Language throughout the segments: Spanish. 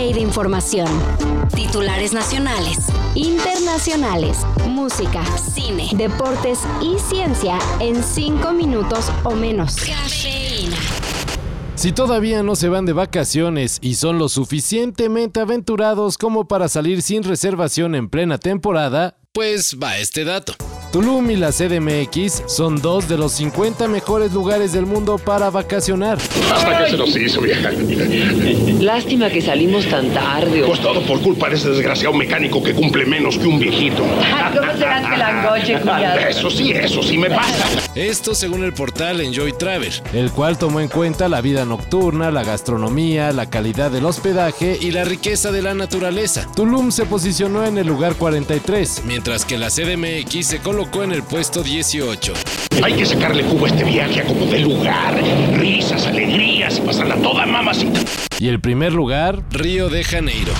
de información. Titulares nacionales, internacionales, música, cine, deportes y ciencia en 5 minutos o menos. Cafeína. Si todavía no se van de vacaciones y son lo suficientemente aventurados como para salir sin reservación en plena temporada, pues va este dato. Tulum y la CDMX son dos de los 50 mejores lugares del mundo para vacacionar. Hasta que se nos hizo, vieja. Lástima que salimos tan tarde. Pues todo por culpa de ese desgraciado mecánico que cumple menos que un viejito. ¿Cómo será que la? Eso sí, eso sí me pasa. Esto según el portal Enjoy Travel, el cual tomó en cuenta la vida nocturna, la gastronomía, la calidad del hospedaje y la riqueza de la naturaleza. Tulum se posicionó en el lugar 43, mientras que la CDMX se colocó en el puesto 18. Hay que sacarle jugo a este viaje a como de lugar. Risas, alegrías pasarla toda mamacita. Y el primer lugar, Río de Janeiro.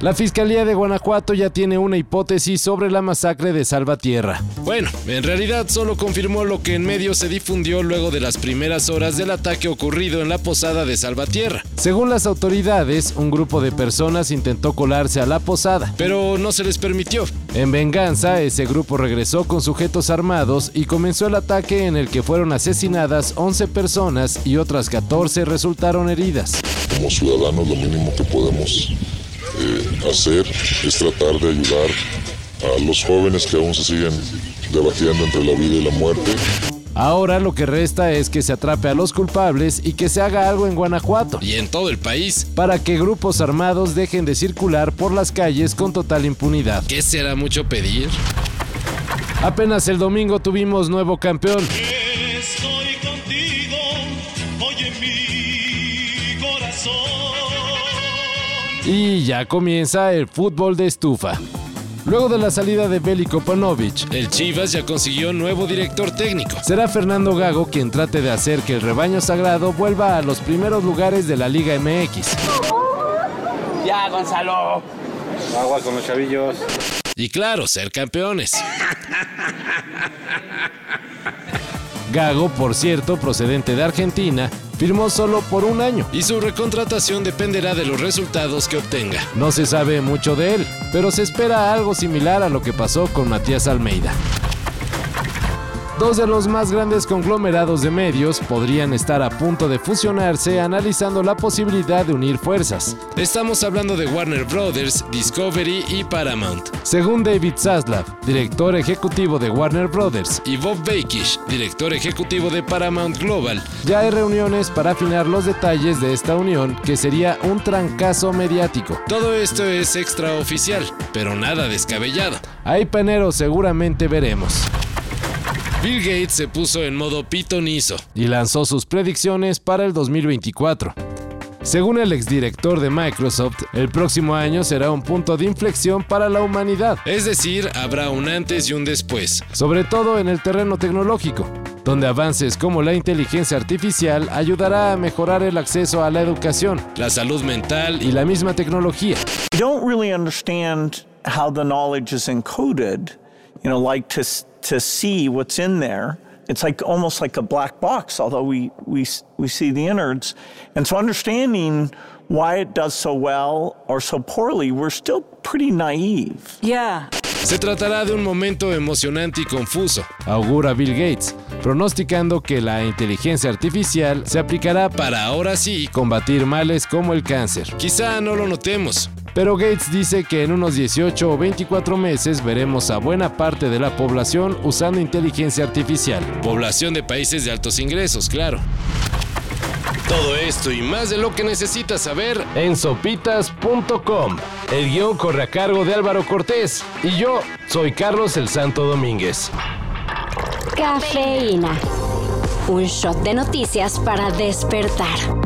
La Fiscalía de Guanajuato ya tiene una hipótesis sobre la masacre de Salvatierra. Bueno, en realidad solo confirmó lo que en medio se difundió luego de las primeras horas del ataque ocurrido en la posada de Salvatierra. Según las autoridades, un grupo de personas intentó colarse a la posada, pero no se les permitió. En venganza, ese grupo regresó con sujetos armados y comenzó el ataque en el que fueron asesinadas 11 personas y otras 14 resultaron heridas. Como ciudadanos lo mínimo que podemos hacer es tratar de ayudar a los jóvenes que aún se siguen debatiendo entre la vida y la muerte. Ahora lo que resta es que se atrape a los culpables y que se haga algo en Guanajuato y en todo el país para que grupos armados dejen de circular por las calles con total impunidad. ¿Qué será mucho pedir? Apenas el domingo tuvimos nuevo campeón. Estoy contigo, oye mi corazón. Y ya comienza el fútbol de estufa. Luego de la salida de Bélico Panovich, el Chivas ya consiguió nuevo director técnico. Será Fernando Gago quien trate de hacer que el rebaño sagrado vuelva a los primeros lugares de la Liga MX. Ya, Gonzalo. Agua con los chavillos. Y claro, ser campeones. Gago, por cierto, procedente de Argentina, firmó solo por un año. Y su recontratación dependerá de los resultados que obtenga. No se sabe mucho de él, pero se espera algo similar a lo que pasó con Matías Almeida. Dos de los más grandes conglomerados de medios podrían estar a punto de fusionarse analizando la posibilidad de unir fuerzas. Estamos hablando de Warner Brothers, Discovery y Paramount. Según David Zaslav, director ejecutivo de Warner Brothers, y Bob Bakish, director ejecutivo de Paramount Global, ya hay reuniones para afinar los detalles de esta unión que sería un trancazo mediático. Todo esto es extraoficial, pero nada descabellado. Ahí Penero seguramente veremos. Bill Gates se puso en modo pitonizo y lanzó sus predicciones para el 2024. Según el exdirector de Microsoft, el próximo año será un punto de inflexión para la humanidad. Es decir, habrá un antes y un después. Sobre todo en el terreno tecnológico, donde avances como la inteligencia artificial ayudará a mejorar el acceso a la educación, la salud mental y la misma tecnología. Don't really understand how the knowledge is encoded, to see what's in there. It's like almost like a black box, although we, we, we see the innards. And so understanding why it does so well or so poorly, we're still pretty naive. Yeah. Se tratará de un momento emocionante y confuso, augura Bill Gates, pronosticando que la inteligencia artificial se aplicará para ahora sí combatir males como el cáncer. Quizá no lo notemos, pero Gates dice que en unos 18 o 24 meses veremos a buena parte de la población usando inteligencia artificial. Población de países de altos ingresos, claro. Todo esto y más de lo que necesitas saber en sopitas.com. El guion corre a cargo de Álvaro Cortés y yo soy Carlos el Santo Domínguez. Cafeína. Un shot de noticias para despertar.